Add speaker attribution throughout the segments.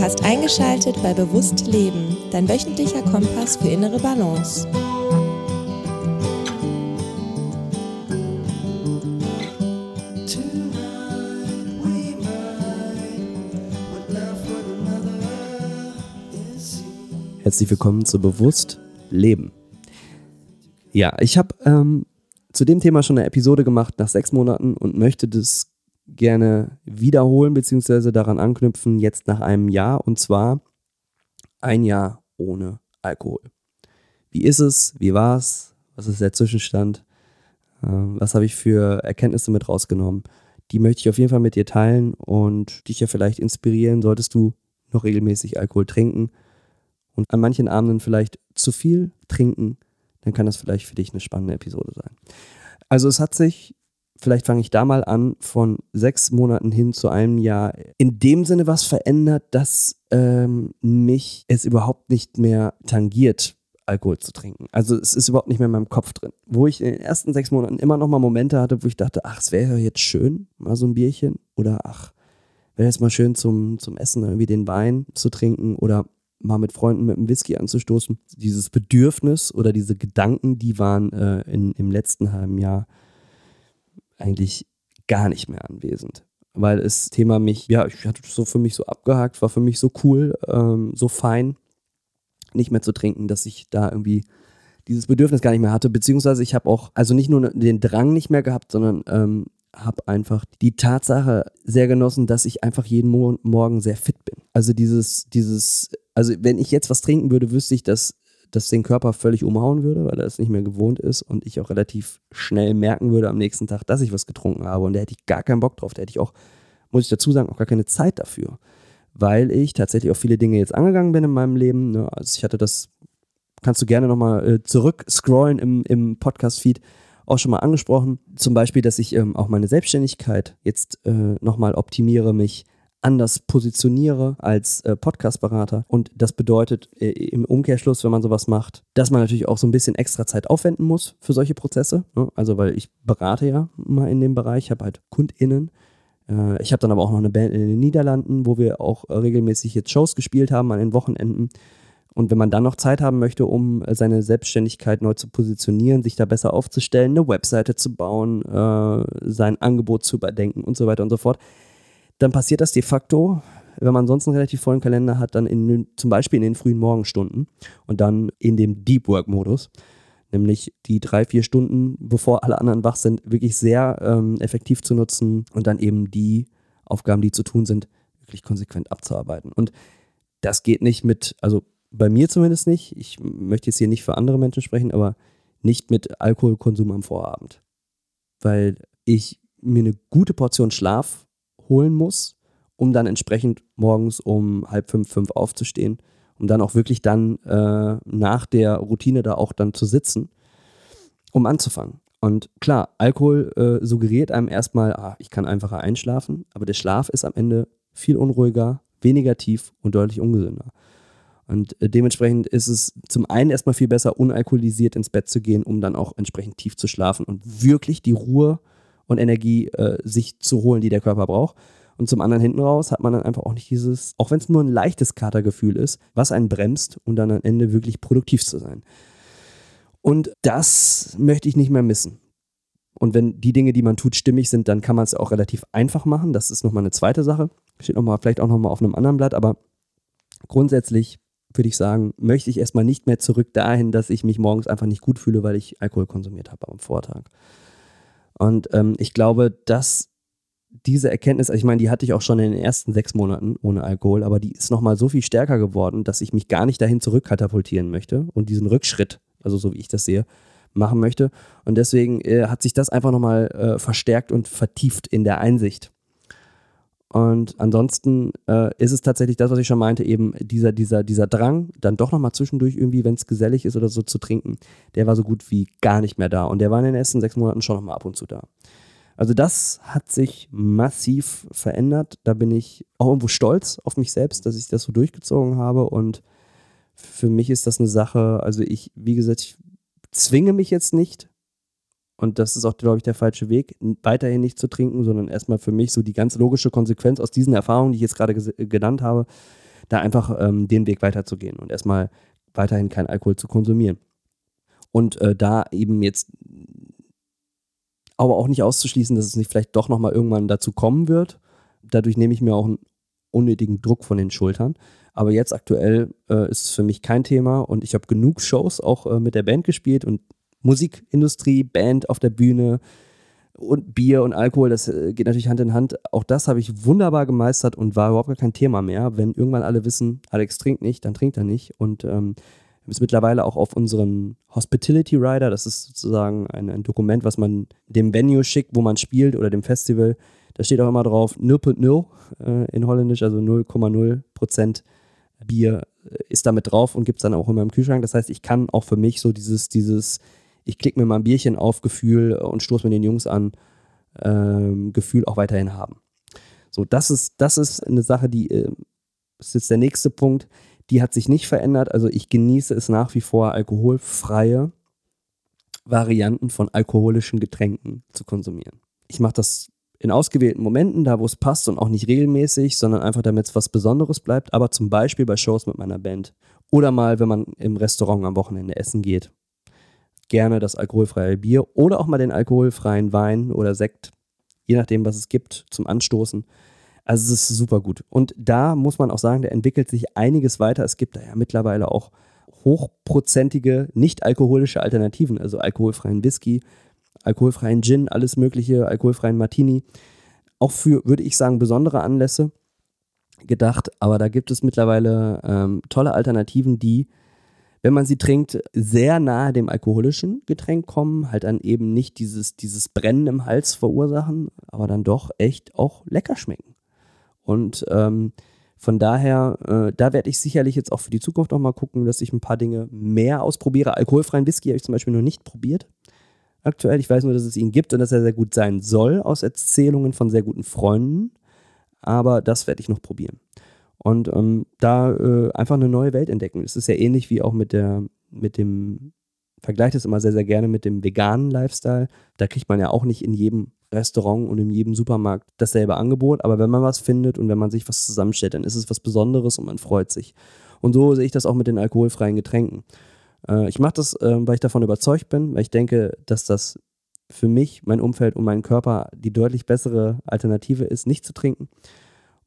Speaker 1: Du hast eingeschaltet bei Bewusst Leben, dein wöchentlicher Kompass für innere Balance.
Speaker 2: Herzlich willkommen zu Bewusst Leben. Ja, ich habe ähm, zu dem Thema schon eine Episode gemacht nach sechs Monaten und möchte das gerne wiederholen bzw. daran anknüpfen, jetzt nach einem Jahr und zwar ein Jahr ohne Alkohol. Wie ist es? Wie war es? Was ist der Zwischenstand? Ähm, was habe ich für Erkenntnisse mit rausgenommen? Die möchte ich auf jeden Fall mit dir teilen und dich ja vielleicht inspirieren, solltest du noch regelmäßig Alkohol trinken und an manchen Abenden vielleicht zu viel trinken, dann kann das vielleicht für dich eine spannende Episode sein. Also es hat sich vielleicht fange ich da mal an, von sechs Monaten hin zu einem Jahr in dem Sinne was verändert, dass ähm, mich es überhaupt nicht mehr tangiert, Alkohol zu trinken. Also es ist überhaupt nicht mehr in meinem Kopf drin. Wo ich in den ersten sechs Monaten immer noch mal Momente hatte, wo ich dachte, ach, es wäre jetzt schön, mal so ein Bierchen oder ach, wäre jetzt mal schön zum, zum Essen irgendwie den Wein zu trinken oder mal mit Freunden mit einem Whisky anzustoßen. Dieses Bedürfnis oder diese Gedanken, die waren äh, in, im letzten halben Jahr eigentlich gar nicht mehr anwesend. Weil das Thema mich, ja, ich hatte das so für mich so abgehakt, war für mich so cool, ähm, so fein, nicht mehr zu trinken, dass ich da irgendwie dieses Bedürfnis gar nicht mehr hatte. Beziehungsweise ich habe auch, also nicht nur den Drang nicht mehr gehabt, sondern ähm, habe einfach die Tatsache sehr genossen, dass ich einfach jeden Mo Morgen sehr fit bin. Also dieses, dieses, also wenn ich jetzt was trinken würde, wüsste ich, dass das den Körper völlig umhauen würde, weil er es nicht mehr gewohnt ist und ich auch relativ schnell merken würde am nächsten Tag, dass ich was getrunken habe. Und da hätte ich gar keinen Bock drauf. Da hätte ich auch, muss ich dazu sagen, auch gar keine Zeit dafür. Weil ich tatsächlich auch viele Dinge jetzt angegangen bin in meinem Leben. Ne? Also ich hatte das, kannst du gerne nochmal äh, zurück scrollen im, im Podcast-Feed, auch schon mal angesprochen. Zum Beispiel, dass ich ähm, auch meine Selbstständigkeit jetzt äh, nochmal optimiere, mich anders positioniere als äh, Podcast-Berater. Und das bedeutet äh, im Umkehrschluss, wenn man sowas macht, dass man natürlich auch so ein bisschen extra Zeit aufwenden muss für solche Prozesse. Ne? Also, weil ich berate ja mal in dem Bereich, habe halt KundInnen. Äh, ich habe dann aber auch noch eine Band in den Niederlanden, wo wir auch regelmäßig jetzt Shows gespielt haben an den Wochenenden. Und wenn man dann noch Zeit haben möchte, um äh, seine Selbstständigkeit neu zu positionieren, sich da besser aufzustellen, eine Webseite zu bauen, äh, sein Angebot zu überdenken und so weiter und so fort, dann passiert das de facto, wenn man sonst einen relativ vollen Kalender hat, dann in, zum Beispiel in den frühen Morgenstunden und dann in dem Deep Work-Modus, nämlich die drei, vier Stunden, bevor alle anderen wach sind, wirklich sehr ähm, effektiv zu nutzen und dann eben die Aufgaben, die zu tun sind, wirklich konsequent abzuarbeiten. Und das geht nicht mit, also bei mir zumindest nicht, ich möchte jetzt hier nicht für andere Menschen sprechen, aber nicht mit Alkoholkonsum am Vorabend. Weil ich mir eine gute Portion Schlaf holen muss, um dann entsprechend morgens um halb fünf, fünf aufzustehen, um dann auch wirklich dann äh, nach der Routine da auch dann zu sitzen, um anzufangen. Und klar, Alkohol äh, suggeriert einem erstmal, ah, ich kann einfacher einschlafen, aber der Schlaf ist am Ende viel unruhiger, weniger tief und deutlich ungesünder. Und äh, dementsprechend ist es zum einen erstmal viel besser, unalkoholisiert ins Bett zu gehen, um dann auch entsprechend tief zu schlafen und wirklich die Ruhe und Energie äh, sich zu holen, die der Körper braucht. Und zum anderen hinten raus hat man dann einfach auch nicht dieses, auch wenn es nur ein leichtes Katergefühl ist, was einen bremst, um dann am Ende wirklich produktiv zu sein. Und das möchte ich nicht mehr missen. Und wenn die Dinge, die man tut, stimmig sind, dann kann man es auch relativ einfach machen. Das ist nochmal eine zweite Sache. Steht noch mal, vielleicht auch nochmal auf einem anderen Blatt, aber grundsätzlich würde ich sagen, möchte ich erstmal nicht mehr zurück dahin, dass ich mich morgens einfach nicht gut fühle, weil ich Alkohol konsumiert habe am Vortag. Und ähm, ich glaube, dass diese Erkenntnis, also ich meine, die hatte ich auch schon in den ersten sechs Monaten ohne Alkohol, aber die ist nochmal so viel stärker geworden, dass ich mich gar nicht dahin zurückkatapultieren möchte und diesen Rückschritt, also so wie ich das sehe, machen möchte. Und deswegen äh, hat sich das einfach nochmal äh, verstärkt und vertieft in der Einsicht. Und ansonsten äh, ist es tatsächlich das, was ich schon meinte, eben dieser, dieser, dieser Drang, dann doch nochmal zwischendurch irgendwie, wenn es gesellig ist oder so zu trinken, der war so gut wie gar nicht mehr da. Und der war in den ersten sechs Monaten schon nochmal ab und zu da. Also das hat sich massiv verändert. Da bin ich auch irgendwo stolz auf mich selbst, dass ich das so durchgezogen habe. Und für mich ist das eine Sache, also ich, wie gesagt, ich zwinge mich jetzt nicht, und das ist auch, glaube ich, der falsche Weg, weiterhin nicht zu trinken, sondern erstmal für mich so die ganz logische Konsequenz aus diesen Erfahrungen, die ich jetzt gerade genannt habe, da einfach ähm, den Weg weiterzugehen und erstmal weiterhin keinen Alkohol zu konsumieren. Und äh, da eben jetzt aber auch nicht auszuschließen, dass es nicht vielleicht doch nochmal irgendwann dazu kommen wird. Dadurch nehme ich mir auch einen unnötigen Druck von den Schultern. Aber jetzt aktuell äh, ist es für mich kein Thema und ich habe genug Shows auch äh, mit der Band gespielt und Musikindustrie, Band auf der Bühne und Bier und Alkohol, das äh, geht natürlich Hand in Hand. Auch das habe ich wunderbar gemeistert und war überhaupt gar kein Thema mehr. Wenn irgendwann alle wissen, Alex trinkt nicht, dann trinkt er nicht. Und ähm, ist mittlerweile auch auf unseren Hospitality Rider, das ist sozusagen ein, ein, Dokument, was man dem Venue schickt, wo man spielt oder dem Festival. Da steht auch immer drauf 0.0 äh, in Holländisch, also 0,0 Prozent Bier äh, ist damit drauf und gibt es dann auch immer im Kühlschrank. Das heißt, ich kann auch für mich so dieses, dieses, ich klicke mir mal ein Bierchen auf Gefühl und stoße mir den Jungs an, ähm, Gefühl auch weiterhin haben. So, das ist, das ist eine Sache, die äh, ist jetzt der nächste Punkt die hat sich nicht verändert. Also ich genieße es nach wie vor, alkoholfreie Varianten von alkoholischen Getränken zu konsumieren. Ich mache das in ausgewählten Momenten, da wo es passt und auch nicht regelmäßig, sondern einfach damit es was Besonderes bleibt, aber zum Beispiel bei Shows mit meiner Band oder mal, wenn man im Restaurant am Wochenende essen geht. Gerne das alkoholfreie Bier oder auch mal den alkoholfreien Wein oder Sekt, je nachdem, was es gibt, zum Anstoßen. Also es ist super gut. Und da muss man auch sagen, da entwickelt sich einiges weiter. Es gibt da ja mittlerweile auch hochprozentige, nicht alkoholische Alternativen, also alkoholfreien Whisky, alkoholfreien Gin, alles mögliche, alkoholfreien Martini. Auch für, würde ich sagen, besondere Anlässe gedacht. Aber da gibt es mittlerweile ähm, tolle Alternativen, die, wenn man sie trinkt, sehr nahe dem alkoholischen Getränk kommen, halt dann eben nicht dieses, dieses Brennen im Hals verursachen, aber dann doch echt auch lecker schmecken. Und ähm, von daher, äh, da werde ich sicherlich jetzt auch für die Zukunft noch mal gucken, dass ich ein paar Dinge mehr ausprobiere. Alkoholfreien Whisky habe ich zum Beispiel noch nicht probiert. Aktuell. Ich weiß nur, dass es ihn gibt und dass er sehr gut sein soll, aus Erzählungen von sehr guten Freunden. Aber das werde ich noch probieren. Und ähm, da äh, einfach eine neue Welt entdecken. Es ist ja ähnlich wie auch mit der, mit dem, vergleicht es immer sehr, sehr gerne mit dem veganen Lifestyle. Da kriegt man ja auch nicht in jedem Restaurant und in jedem Supermarkt dasselbe Angebot. Aber wenn man was findet und wenn man sich was zusammenstellt, dann ist es was Besonderes und man freut sich. Und so sehe ich das auch mit den alkoholfreien Getränken. Äh, ich mache das, äh, weil ich davon überzeugt bin, weil ich denke, dass das für mich, mein Umfeld und meinen Körper die deutlich bessere Alternative ist, nicht zu trinken.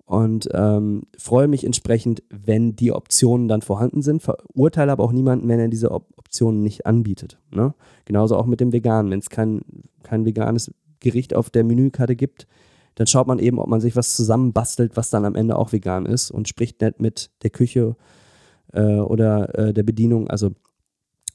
Speaker 2: Und ähm, freue mich entsprechend, wenn die Optionen dann vorhanden sind. Verurteile aber auch niemanden, wenn er diese Op Optionen nicht anbietet. Ne? Genauso auch mit dem Veganen. Wenn es kein, kein veganes Gericht auf der Menükarte gibt, dann schaut man eben, ob man sich was zusammenbastelt, was dann am Ende auch vegan ist und spricht nicht mit der Küche äh, oder äh, der Bedienung. Also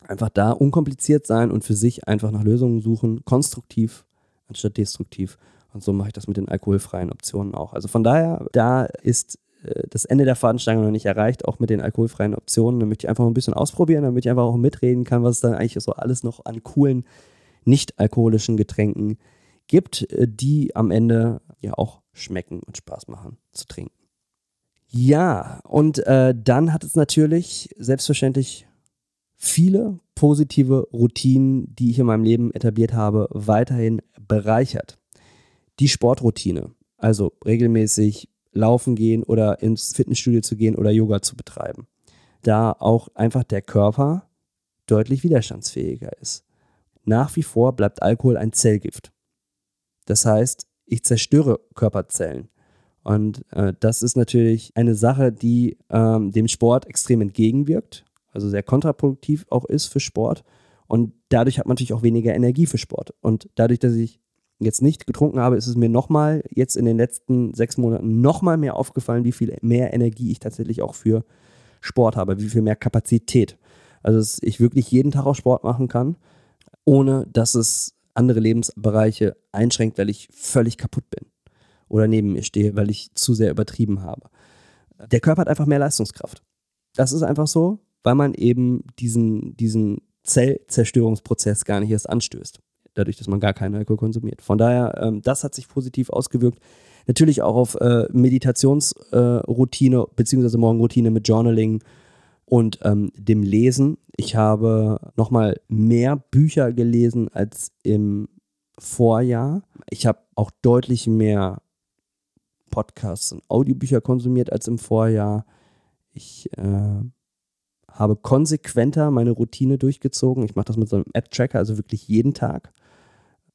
Speaker 2: einfach da unkompliziert sein und für sich einfach nach Lösungen suchen, konstruktiv anstatt destruktiv. Und so mache ich das mit den alkoholfreien Optionen auch. Also von daher, da ist äh, das Ende der Fadenstange noch nicht erreicht, auch mit den alkoholfreien Optionen. Da möchte ich einfach ein bisschen ausprobieren, damit ich einfach auch mitreden kann, was es dann eigentlich so alles noch an coolen, nicht alkoholischen Getränken gibt gibt, äh, die am Ende ja auch schmecken und Spaß machen zu trinken. Ja, und äh, dann hat es natürlich selbstverständlich viele positive Routinen, die ich in meinem Leben etabliert habe, weiterhin bereichert. Die Sportroutine, also regelmäßig laufen gehen oder ins Fitnessstudio zu gehen oder Yoga zu betreiben. Da auch einfach der Körper deutlich widerstandsfähiger ist. Nach wie vor bleibt Alkohol ein Zellgift. Das heißt, ich zerstöre Körperzellen. Und äh, das ist natürlich eine Sache, die ähm, dem Sport extrem entgegenwirkt, also sehr kontraproduktiv auch ist für Sport. Und dadurch hat man natürlich auch weniger Energie für Sport. Und dadurch, dass ich jetzt nicht getrunken habe, ist es mir nochmal jetzt in den letzten sechs Monaten nochmal mehr aufgefallen, wie viel mehr Energie ich tatsächlich auch für Sport habe, wie viel mehr Kapazität. Also, dass ich wirklich jeden Tag auch Sport machen kann, ohne dass es andere Lebensbereiche einschränkt, weil ich völlig kaputt bin oder neben mir stehe, weil ich zu sehr übertrieben habe. Der Körper hat einfach mehr Leistungskraft. Das ist einfach so, weil man eben diesen, diesen Zellzerstörungsprozess gar nicht erst anstößt, dadurch, dass man gar keinen Alkohol konsumiert. Von daher, ähm, das hat sich positiv ausgewirkt. Natürlich auch auf äh, Meditationsroutine äh, beziehungsweise Morgenroutine mit Journaling und ähm, dem Lesen. Ich habe nochmal mehr Bücher gelesen als im Vorjahr. Ich habe auch deutlich mehr Podcasts und Audiobücher konsumiert als im Vorjahr. Ich äh, habe konsequenter meine Routine durchgezogen. Ich mache das mit so einem App-Tracker, also wirklich jeden Tag.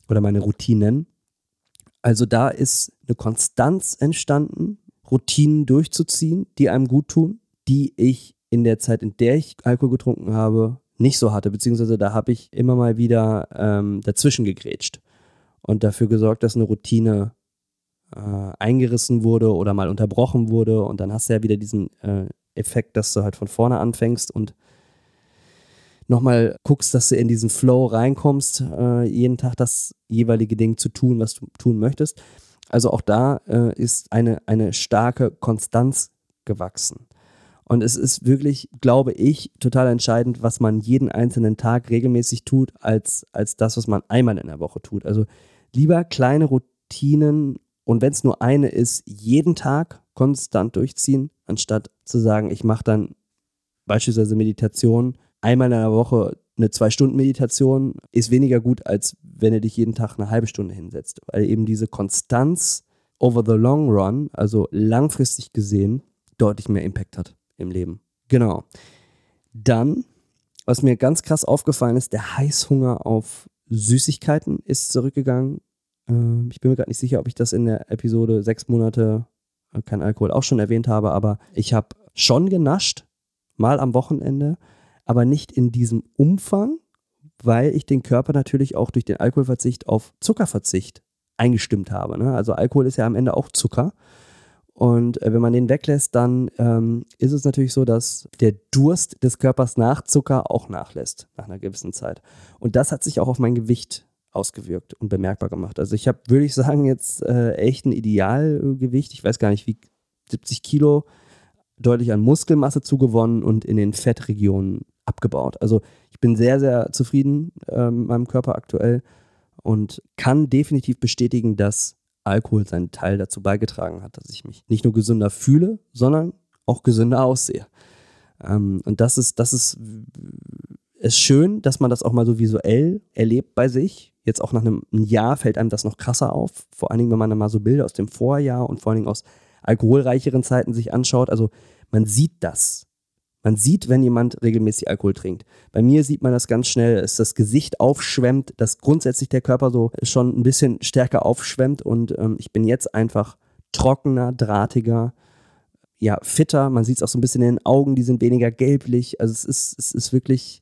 Speaker 2: Oder meine Routinen. Also da ist eine Konstanz entstanden, Routinen durchzuziehen, die einem gut tun, die ich in der Zeit, in der ich Alkohol getrunken habe, nicht so hatte. Beziehungsweise da habe ich immer mal wieder ähm, dazwischen gegrätscht und dafür gesorgt, dass eine Routine äh, eingerissen wurde oder mal unterbrochen wurde. Und dann hast du ja wieder diesen äh, Effekt, dass du halt von vorne anfängst und nochmal guckst, dass du in diesen Flow reinkommst, äh, jeden Tag das jeweilige Ding zu tun, was du tun möchtest. Also auch da äh, ist eine, eine starke Konstanz gewachsen. Und es ist wirklich, glaube ich, total entscheidend, was man jeden einzelnen Tag regelmäßig tut, als, als das, was man einmal in der Woche tut. Also lieber kleine Routinen und wenn es nur eine ist, jeden Tag konstant durchziehen, anstatt zu sagen, ich mache dann beispielsweise Meditation einmal in der Woche eine Zwei-Stunden-Meditation ist weniger gut, als wenn du dich jeden Tag eine halbe Stunde hinsetzt. Weil eben diese Konstanz over the long run, also langfristig gesehen, deutlich mehr Impact hat im Leben. Genau. Dann, was mir ganz krass aufgefallen ist, der Heißhunger auf Süßigkeiten ist zurückgegangen. Ähm, ich bin mir gerade nicht sicher, ob ich das in der Episode sechs Monate äh, kein Alkohol auch schon erwähnt habe, aber ich habe schon genascht, mal am Wochenende, aber nicht in diesem Umfang, weil ich den Körper natürlich auch durch den Alkoholverzicht auf Zuckerverzicht eingestimmt habe. Ne? Also Alkohol ist ja am Ende auch Zucker. Und äh, wenn man den weglässt, dann ähm, ist es natürlich so, dass der Durst des Körpers nach Zucker auch nachlässt, nach einer gewissen Zeit. Und das hat sich auch auf mein Gewicht ausgewirkt und bemerkbar gemacht. Also ich habe, würde ich sagen, jetzt äh, echt ein Idealgewicht. Ich weiß gar nicht, wie 70 Kilo deutlich an Muskelmasse zugewonnen und in den Fettregionen abgebaut. Also ich bin sehr, sehr zufrieden äh, mit meinem Körper aktuell und kann definitiv bestätigen, dass Alkohol seinen Teil dazu beigetragen hat, dass ich mich nicht nur gesünder fühle, sondern auch gesünder aussehe. Ähm, und das ist, das ist, ist schön, dass man das auch mal so visuell erlebt bei sich. Jetzt auch nach einem Jahr fällt einem das noch krasser auf. Vor allen Dingen, wenn man dann mal so Bilder aus dem Vorjahr und vor allen Dingen aus alkoholreicheren Zeiten sich anschaut. Also man sieht das. Man sieht, wenn jemand regelmäßig Alkohol trinkt. Bei mir sieht man das ganz schnell, dass das Gesicht aufschwemmt, dass grundsätzlich der Körper so schon ein bisschen stärker aufschwemmt und ähm, ich bin jetzt einfach trockener, drahtiger, ja, fitter. Man sieht es auch so ein bisschen in den Augen, die sind weniger gelblich. Also es ist, es ist wirklich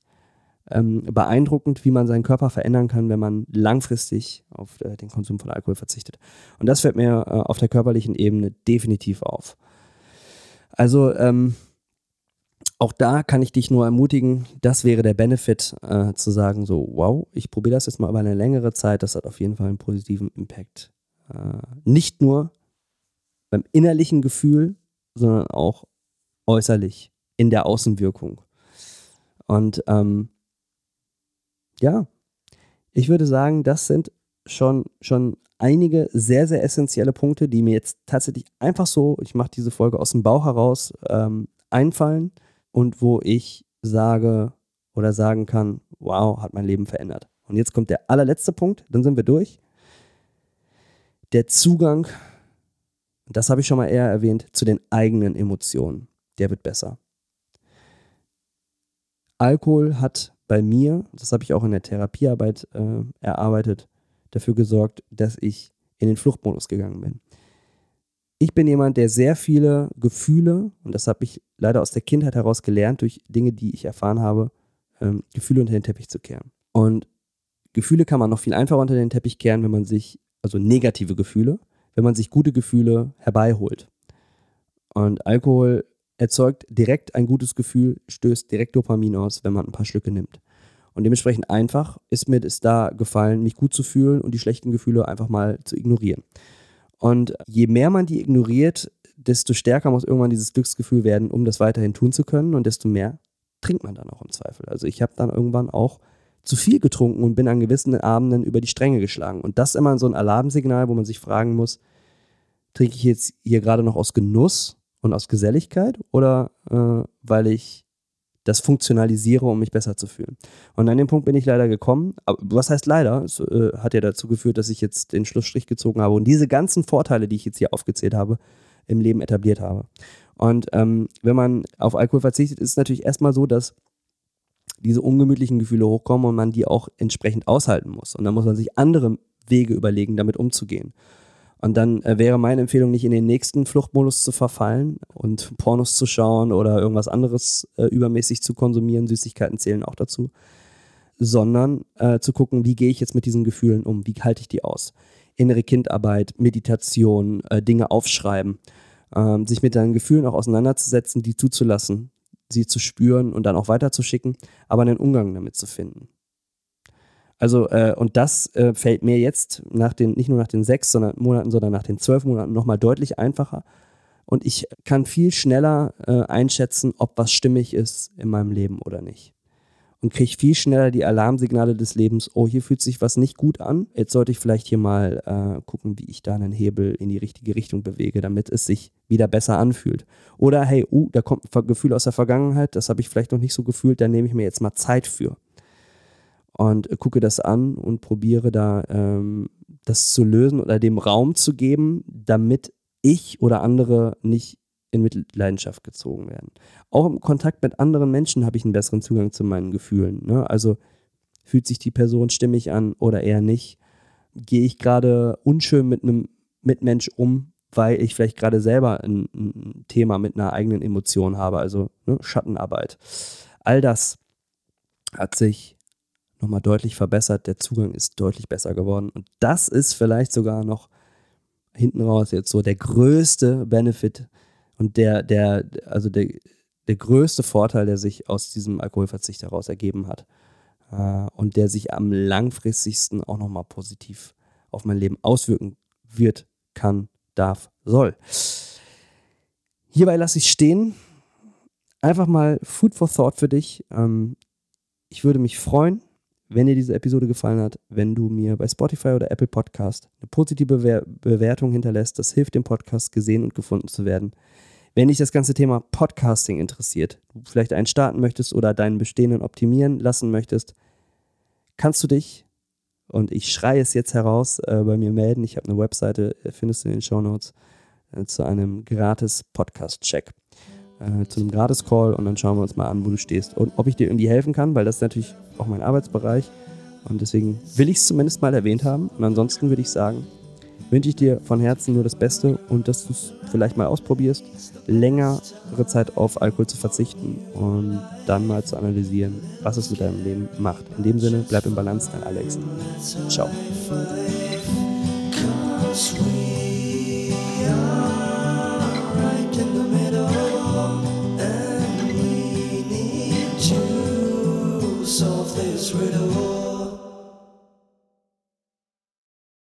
Speaker 2: ähm, beeindruckend, wie man seinen Körper verändern kann, wenn man langfristig auf äh, den Konsum von Alkohol verzichtet. Und das fällt mir äh, auf der körperlichen Ebene definitiv auf. Also, ähm, auch da kann ich dich nur ermutigen, das wäre der Benefit, äh, zu sagen, so, wow, ich probiere das jetzt mal über eine längere Zeit, das hat auf jeden Fall einen positiven Impact. Äh, nicht nur beim innerlichen Gefühl, sondern auch äußerlich in der Außenwirkung. Und ähm, ja, ich würde sagen, das sind schon, schon einige sehr, sehr essentielle Punkte, die mir jetzt tatsächlich einfach so, ich mache diese Folge aus dem Bauch heraus, ähm, einfallen und wo ich sage oder sagen kann, wow, hat mein Leben verändert. Und jetzt kommt der allerletzte Punkt, dann sind wir durch. Der Zugang, das habe ich schon mal eher erwähnt, zu den eigenen Emotionen, der wird besser. Alkohol hat bei mir, das habe ich auch in der Therapiearbeit äh, erarbeitet, dafür gesorgt, dass ich in den Fluchtmodus gegangen bin ich bin jemand, der sehr viele Gefühle, und das habe ich leider aus der Kindheit heraus gelernt, durch Dinge, die ich erfahren habe, ähm, Gefühle unter den Teppich zu kehren. Und Gefühle kann man noch viel einfacher unter den Teppich kehren, wenn man sich, also negative Gefühle, wenn man sich gute Gefühle herbeiholt. Und Alkohol erzeugt direkt ein gutes Gefühl, stößt direkt Dopamin aus, wenn man ein paar Schlücke nimmt. Und dementsprechend einfach ist mir es da gefallen, mich gut zu fühlen und die schlechten Gefühle einfach mal zu ignorieren. Und je mehr man die ignoriert, desto stärker muss irgendwann dieses Glücksgefühl werden, um das weiterhin tun zu können und desto mehr trinkt man dann auch im Zweifel. Also ich habe dann irgendwann auch zu viel getrunken und bin an gewissen Abenden über die Stränge geschlagen. Und das ist immer so ein Alarmsignal, wo man sich fragen muss, trinke ich jetzt hier gerade noch aus Genuss und aus Geselligkeit oder äh, weil ich das funktionalisiere, um mich besser zu fühlen. Und an dem Punkt bin ich leider gekommen. Aber was heißt leider? Es äh, hat ja dazu geführt, dass ich jetzt den Schlussstrich gezogen habe und diese ganzen Vorteile, die ich jetzt hier aufgezählt habe, im Leben etabliert habe. Und ähm, wenn man auf Alkohol verzichtet, ist es natürlich erstmal so, dass diese ungemütlichen Gefühle hochkommen und man die auch entsprechend aushalten muss. Und dann muss man sich andere Wege überlegen, damit umzugehen. Und dann äh, wäre meine Empfehlung, nicht in den nächsten Fluchtmodus zu verfallen und Pornos zu schauen oder irgendwas anderes äh, übermäßig zu konsumieren. Süßigkeiten zählen auch dazu. Sondern äh, zu gucken, wie gehe ich jetzt mit diesen Gefühlen um? Wie halte ich die aus? Innere Kindarbeit, Meditation, äh, Dinge aufschreiben, ähm, sich mit deinen Gefühlen auch auseinanderzusetzen, die zuzulassen, sie zu spüren und dann auch weiterzuschicken, aber einen Umgang damit zu finden. Also, äh, und das äh, fällt mir jetzt nach den, nicht nur nach den sechs sondern Monaten, sondern nach den zwölf Monaten nochmal deutlich einfacher. Und ich kann viel schneller äh, einschätzen, ob was stimmig ist in meinem Leben oder nicht. Und kriege viel schneller die Alarmsignale des Lebens, oh, hier fühlt sich was nicht gut an. Jetzt sollte ich vielleicht hier mal äh, gucken, wie ich da einen Hebel in die richtige Richtung bewege, damit es sich wieder besser anfühlt. Oder hey, uh, da kommt ein Gefühl aus der Vergangenheit, das habe ich vielleicht noch nicht so gefühlt, da nehme ich mir jetzt mal Zeit für und gucke das an und probiere da ähm, das zu lösen oder dem Raum zu geben, damit ich oder andere nicht in Mitleidenschaft gezogen werden. Auch im Kontakt mit anderen Menschen habe ich einen besseren Zugang zu meinen Gefühlen. Ne? Also fühlt sich die Person stimmig an oder eher nicht? Gehe ich gerade unschön mit einem Mitmensch um, weil ich vielleicht gerade selber ein, ein, Thema mit einer eigenen Emotion habe, also ne, Schattenarbeit. All das hat sich nochmal deutlich verbessert. Der Zugang ist deutlich besser geworden. Und das ist vielleicht sogar noch hinten raus jetzt so der größte Benefit und der, der, also der, der größte Vorteil, der sich aus diesem Alkoholverzicht heraus ergeben hat. Äh, und der sich am langfristigsten auch nochmal positiv auf mein Leben auswirken wird, kann, darf, soll. Hierbei lasse ich stehen. Einfach mal Food for Thought für dich. Ähm, ich würde mich freuen, wenn dir diese Episode gefallen hat, wenn du mir bei Spotify oder Apple Podcast eine positive Bewer Bewertung hinterlässt. Das hilft dem Podcast gesehen und gefunden zu werden. Wenn dich das ganze Thema Podcasting interessiert, du vielleicht einen starten möchtest oder deinen bestehenden optimieren lassen möchtest, kannst du dich, und ich schreie es jetzt heraus, äh, bei mir melden. Ich habe eine Webseite, äh, findest du in den Show Notes, äh, zu einem gratis Podcast-Check äh, zu einem Gratis-Call und dann schauen wir uns mal an, wo du stehst und ob ich dir irgendwie helfen kann, weil das ist natürlich auch mein Arbeitsbereich und deswegen will ich es zumindest mal erwähnt haben und ansonsten würde ich sagen, wünsche ich dir von Herzen nur das Beste und dass du es vielleicht mal ausprobierst, längere Zeit auf Alkohol zu verzichten und dann mal zu analysieren, was es mit deinem Leben macht. In dem Sinne, bleib im Balance, dein Alex. Ciao.